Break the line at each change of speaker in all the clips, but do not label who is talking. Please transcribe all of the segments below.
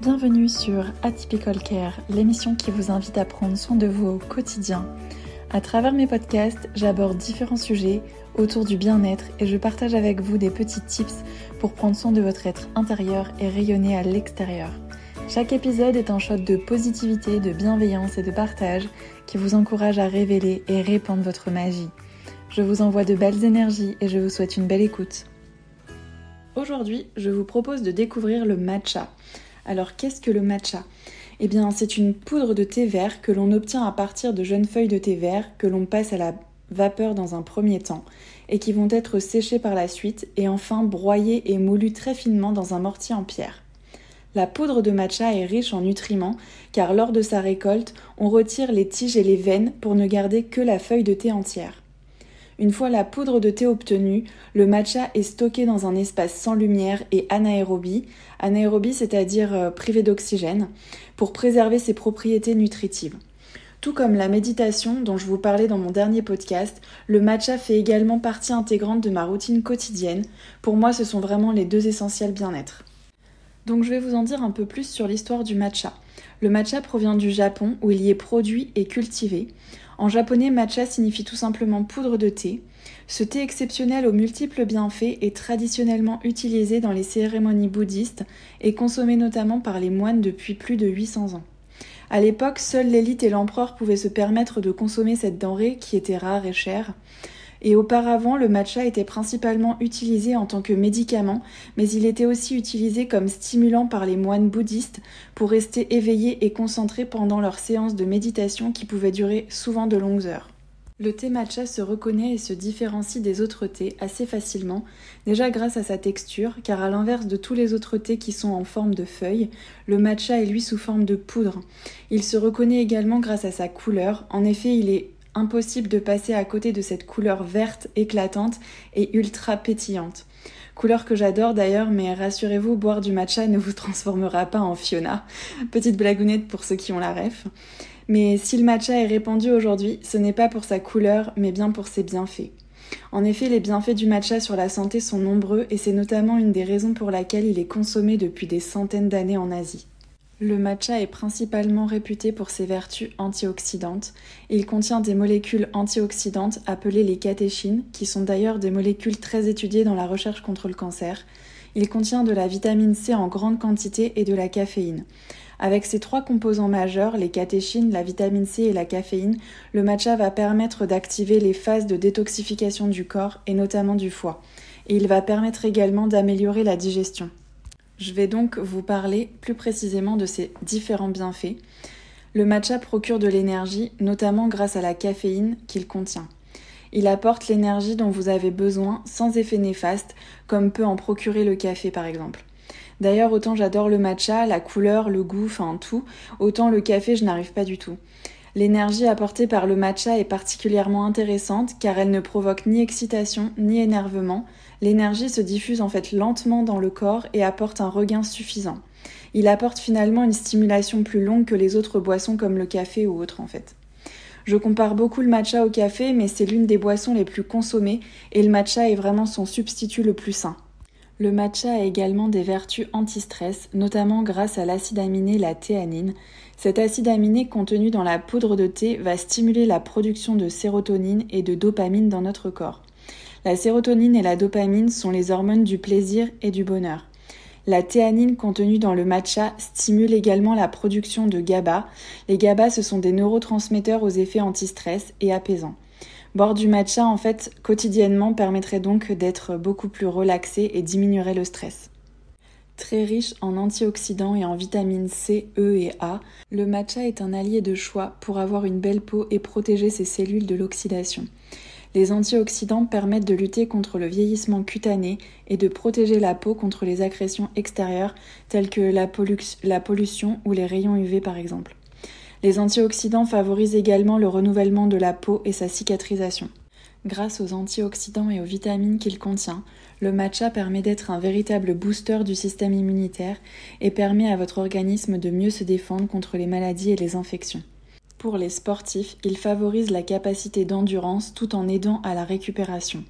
Bienvenue sur Atypical Care, l'émission qui vous invite à prendre soin de vous au quotidien. À travers mes podcasts, j'aborde différents sujets autour du bien-être et je partage avec vous des petits tips pour prendre soin de votre être intérieur et rayonner à l'extérieur. Chaque épisode est un shot de positivité, de bienveillance et de partage qui vous encourage à révéler et répandre votre magie. Je vous envoie de belles énergies et je vous souhaite une belle écoute. Aujourd'hui, je vous propose de découvrir le matcha. Alors qu'est-ce que le matcha? Eh bien, c'est une poudre de thé vert que l'on obtient à partir de jeunes feuilles de thé vert que l'on passe à la vapeur dans un premier temps et qui vont être séchées par la suite et enfin broyées et moulues très finement dans un mortier en pierre. La poudre de matcha est riche en nutriments car lors de sa récolte, on retire les tiges et les veines pour ne garder que la feuille de thé entière. Une fois la poudre de thé obtenue, le matcha est stocké dans un espace sans lumière et anaérobie, anaérobie c'est-à-dire euh, privé d'oxygène, pour préserver ses propriétés nutritives. Tout comme la méditation dont je vous parlais dans mon dernier podcast, le matcha fait également partie intégrante de ma routine quotidienne. Pour moi, ce sont vraiment les deux essentiels bien-être. Donc je vais vous en dire un peu plus sur l'histoire du matcha. Le matcha provient du Japon où il y est produit et cultivé. En japonais, matcha signifie tout simplement poudre de thé. Ce thé exceptionnel aux multiples bienfaits est traditionnellement utilisé dans les cérémonies bouddhistes et consommé notamment par les moines depuis plus de 800 ans. À l'époque, seule l'élite et l'empereur pouvaient se permettre de consommer cette denrée qui était rare et chère. Et auparavant, le matcha était principalement utilisé en tant que médicament, mais il était aussi utilisé comme stimulant par les moines bouddhistes pour rester éveillés et concentrés pendant leurs séances de méditation qui pouvaient durer souvent de longues heures. Le thé matcha se reconnaît et se différencie des autres thés assez facilement, déjà grâce à sa texture, car à l'inverse de tous les autres thés qui sont en forme de feuilles, le matcha est lui sous forme de poudre. Il se reconnaît également grâce à sa couleur, en effet il est impossible de passer à côté de cette couleur verte éclatante et ultra pétillante. Couleur que j'adore d'ailleurs, mais rassurez-vous, boire du matcha ne vous transformera pas en Fiona. Petite blagounette pour ceux qui ont la ref. Mais si le matcha est répandu aujourd'hui, ce n'est pas pour sa couleur, mais bien pour ses bienfaits. En effet, les bienfaits du matcha sur la santé sont nombreux et c'est notamment une des raisons pour laquelle il est consommé depuis des centaines d'années en Asie. Le matcha est principalement réputé pour ses vertus antioxydantes. Il contient des molécules antioxydantes appelées les catéchines, qui sont d'ailleurs des molécules très étudiées dans la recherche contre le cancer. Il contient de la vitamine C en grande quantité et de la caféine. Avec ces trois composants majeurs, les catéchines, la vitamine C et la caféine, le matcha va permettre d'activer les phases de détoxification du corps et notamment du foie. Et il va permettre également d'améliorer la digestion. Je vais donc vous parler plus précisément de ces différents bienfaits. Le matcha procure de l'énergie, notamment grâce à la caféine qu'il contient. Il apporte l'énergie dont vous avez besoin sans effet néfaste, comme peut en procurer le café par exemple. D'ailleurs, autant j'adore le matcha, la couleur, le goût, enfin tout, autant le café je n'arrive pas du tout. L'énergie apportée par le matcha est particulièrement intéressante car elle ne provoque ni excitation ni énervement. L'énergie se diffuse en fait lentement dans le corps et apporte un regain suffisant. Il apporte finalement une stimulation plus longue que les autres boissons comme le café ou autres en fait. Je compare beaucoup le matcha au café, mais c'est l'une des boissons les plus consommées et le matcha est vraiment son substitut le plus sain. Le matcha a également des vertus anti-stress, notamment grâce à l'acide aminé la théanine, cet acide aminé contenu dans la poudre de thé va stimuler la production de sérotonine et de dopamine dans notre corps. La sérotonine et la dopamine sont les hormones du plaisir et du bonheur. La théanine contenue dans le matcha stimule également la production de GABA. Les GABA, ce sont des neurotransmetteurs aux effets anti-stress et apaisants. Boire du matcha, en fait, quotidiennement permettrait donc d'être beaucoup plus relaxé et diminuerait le stress. Très riche en antioxydants et en vitamines C, E et A, le matcha est un allié de choix pour avoir une belle peau et protéger ses cellules de l'oxydation. Les antioxydants permettent de lutter contre le vieillissement cutané et de protéger la peau contre les agressions extérieures telles que la, pollution ou les rayons UV par exemple. Les antioxydants favorisent également le renouvellement de la peau et sa cicatrisation. Grâce aux antioxydants et aux vitamines qu'il contient, le matcha permet d'être un véritable booster du système immunitaire et permet à votre organisme de mieux se défendre contre les maladies et les infections. Pour les sportifs, il favorise la capacité d'endurance tout en aidant à la récupération.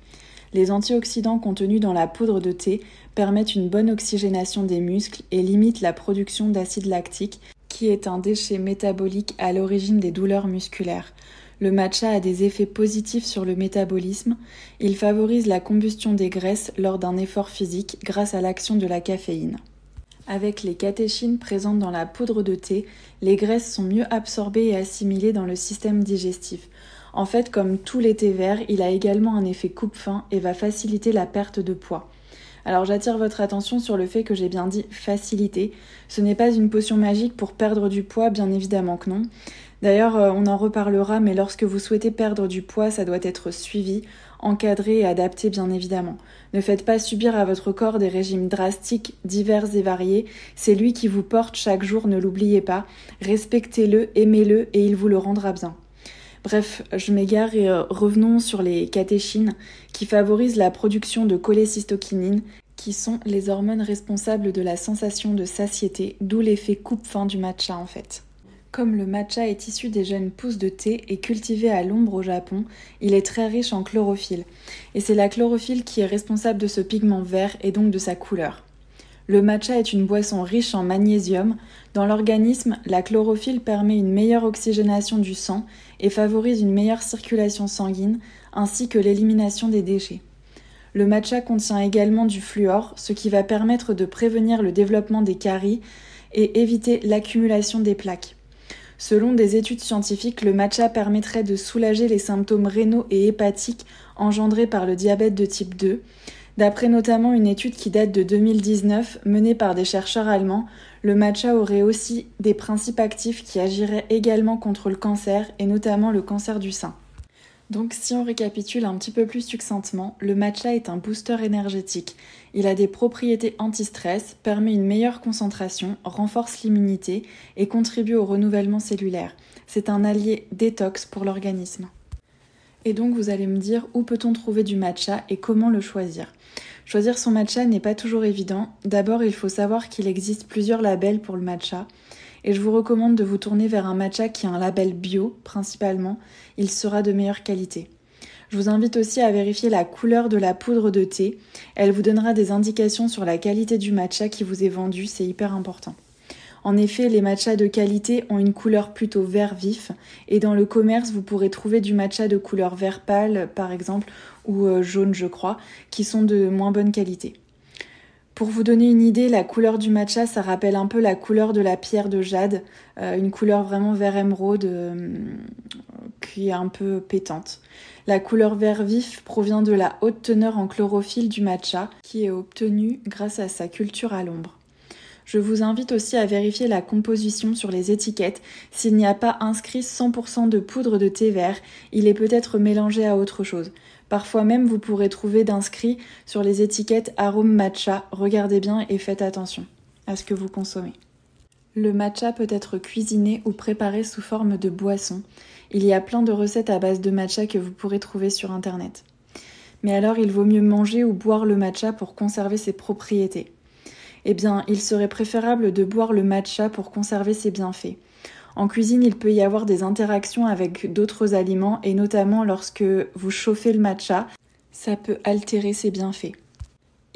Les antioxydants contenus dans la poudre de thé permettent une bonne oxygénation des muscles et limitent la production d'acide lactique, qui est un déchet métabolique à l'origine des douleurs musculaires. Le matcha a des effets positifs sur le métabolisme. Il favorise la combustion des graisses lors d'un effort physique grâce à l'action de la caféine. Avec les catéchines présentes dans la poudre de thé, les graisses sont mieux absorbées et assimilées dans le système digestif. En fait, comme tous les thés verts, il a également un effet coupe-faim et va faciliter la perte de poids. Alors j'attire votre attention sur le fait que j'ai bien dit faciliter. Ce n'est pas une potion magique pour perdre du poids, bien évidemment que non. D'ailleurs, euh, on en reparlera, mais lorsque vous souhaitez perdre du poids, ça doit être suivi, encadré et adapté, bien évidemment. Ne faites pas subir à votre corps des régimes drastiques, divers et variés. C'est lui qui vous porte chaque jour, ne l'oubliez pas. Respectez-le, aimez-le et il vous le rendra bien. Bref, je m'égare et euh, revenons sur les catéchines qui favorisent la production de cholécystokinine qui sont les hormones responsables de la sensation de satiété, d'où l'effet coupe-faim du matcha en fait. Comme le matcha est issu des jeunes pousses de thé et cultivé à l'ombre au Japon, il est très riche en chlorophylle. Et c'est la chlorophylle qui est responsable de ce pigment vert et donc de sa couleur. Le matcha est une boisson riche en magnésium. Dans l'organisme, la chlorophylle permet une meilleure oxygénation du sang et favorise une meilleure circulation sanguine ainsi que l'élimination des déchets. Le matcha contient également du fluor, ce qui va permettre de prévenir le développement des caries et éviter l'accumulation des plaques. Selon des études scientifiques, le matcha permettrait de soulager les symptômes rénaux et hépatiques engendrés par le diabète de type 2. D'après notamment une étude qui date de 2019 menée par des chercheurs allemands, le matcha aurait aussi des principes actifs qui agiraient également contre le cancer et notamment le cancer du sein. Donc si on récapitule un petit peu plus succinctement, le matcha est un booster énergétique. Il a des propriétés anti-stress, permet une meilleure concentration, renforce l'immunité et contribue au renouvellement cellulaire. C'est un allié détox pour l'organisme. Et donc vous allez me dire où peut-on trouver du matcha et comment le choisir? Choisir son matcha n'est pas toujours évident. D'abord, il faut savoir qu'il existe plusieurs labels pour le matcha et je vous recommande de vous tourner vers un matcha qui a un label bio principalement, il sera de meilleure qualité. Je vous invite aussi à vérifier la couleur de la poudre de thé, elle vous donnera des indications sur la qualité du matcha qui vous est vendu, c'est hyper important. En effet, les matchas de qualité ont une couleur plutôt vert vif et dans le commerce, vous pourrez trouver du matcha de couleur vert pâle par exemple ou euh, jaune je crois, qui sont de moins bonne qualité. Pour vous donner une idée, la couleur du matcha, ça rappelle un peu la couleur de la pierre de jade, euh, une couleur vraiment vert émeraude euh, qui est un peu pétante. La couleur vert vif provient de la haute teneur en chlorophylle du matcha qui est obtenue grâce à sa culture à l'ombre. Je vous invite aussi à vérifier la composition sur les étiquettes. S'il n'y a pas inscrit 100% de poudre de thé vert, il est peut-être mélangé à autre chose. Parfois même, vous pourrez trouver d'inscrits sur les étiquettes arôme matcha. Regardez bien et faites attention à ce que vous consommez. Le matcha peut être cuisiné ou préparé sous forme de boisson. Il y a plein de recettes à base de matcha que vous pourrez trouver sur internet. Mais alors, il vaut mieux manger ou boire le matcha pour conserver ses propriétés. Eh bien, il serait préférable de boire le matcha pour conserver ses bienfaits. En cuisine, il peut y avoir des interactions avec d'autres aliments et notamment lorsque vous chauffez le matcha, ça peut altérer ses bienfaits.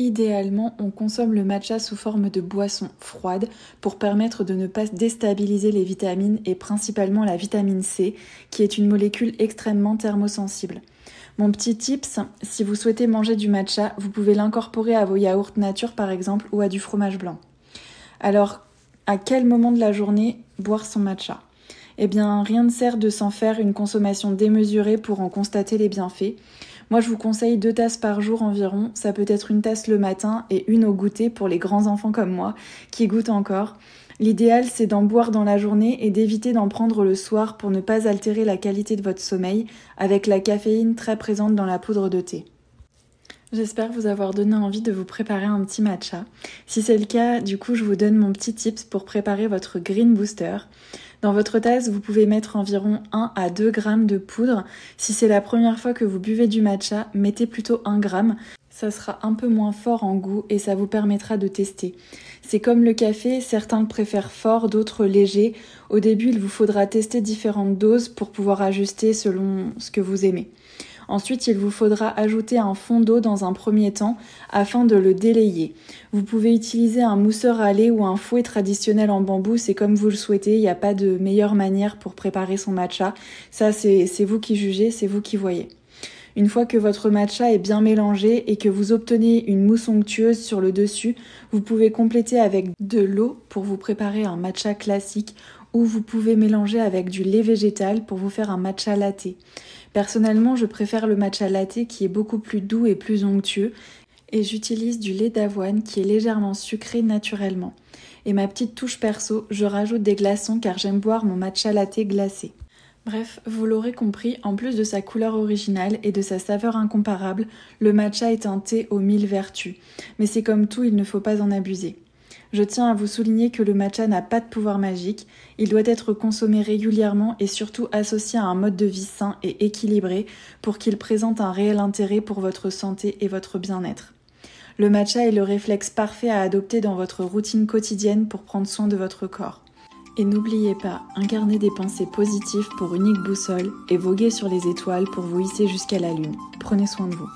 Idéalement, on consomme le matcha sous forme de boisson froide pour permettre de ne pas déstabiliser les vitamines et principalement la vitamine C, qui est une molécule extrêmement thermosensible. Mon petit tips, si vous souhaitez manger du matcha, vous pouvez l'incorporer à vos yaourts nature par exemple ou à du fromage blanc. Alors, à quel moment de la journée boire son matcha Eh bien, rien ne sert de s'en faire une consommation démesurée pour en constater les bienfaits. Moi, je vous conseille deux tasses par jour environ. Ça peut être une tasse le matin et une au goûter pour les grands enfants comme moi qui goûtent encore. L'idéal, c'est d'en boire dans la journée et d'éviter d'en prendre le soir pour ne pas altérer la qualité de votre sommeil avec la caféine très présente dans la poudre de thé. J'espère vous avoir donné envie de vous préparer un petit matcha. Si c'est le cas, du coup, je vous donne mon petit tips pour préparer votre Green Booster. Dans votre tasse, vous pouvez mettre environ 1 à 2 grammes de poudre. Si c'est la première fois que vous buvez du matcha, mettez plutôt 1 gramme. Ça sera un peu moins fort en goût et ça vous permettra de tester. C'est comme le café, certains le préfèrent fort, d'autres léger. Au début, il vous faudra tester différentes doses pour pouvoir ajuster selon ce que vous aimez. Ensuite, il vous faudra ajouter un fond d'eau dans un premier temps afin de le délayer. Vous pouvez utiliser un mousseur à lait ou un fouet traditionnel en bambou, c'est comme vous le souhaitez, il n'y a pas de meilleure manière pour préparer son matcha. Ça, c'est vous qui jugez, c'est vous qui voyez. Une fois que votre matcha est bien mélangé et que vous obtenez une mousse onctueuse sur le dessus, vous pouvez compléter avec de l'eau pour vous préparer un matcha classique ou vous pouvez mélanger avec du lait végétal pour vous faire un matcha latte. Personnellement, je préfère le matcha latte qui est beaucoup plus doux et plus onctueux et j'utilise du lait d'avoine qui est légèrement sucré naturellement. Et ma petite touche perso, je rajoute des glaçons car j'aime boire mon matcha latte glacé. Bref, vous l'aurez compris, en plus de sa couleur originale et de sa saveur incomparable, le matcha est un thé aux mille vertus. Mais c'est comme tout, il ne faut pas en abuser. Je tiens à vous souligner que le matcha n'a pas de pouvoir magique, il doit être consommé régulièrement et surtout associé à un mode de vie sain et équilibré pour qu'il présente un réel intérêt pour votre santé et votre bien-être. Le matcha est le réflexe parfait à adopter dans votre routine quotidienne pour prendre soin de votre corps. Et n'oubliez pas, incarnez des pensées positives pour unique boussole et voguez sur les étoiles pour vous hisser jusqu'à la lune. Prenez soin de vous.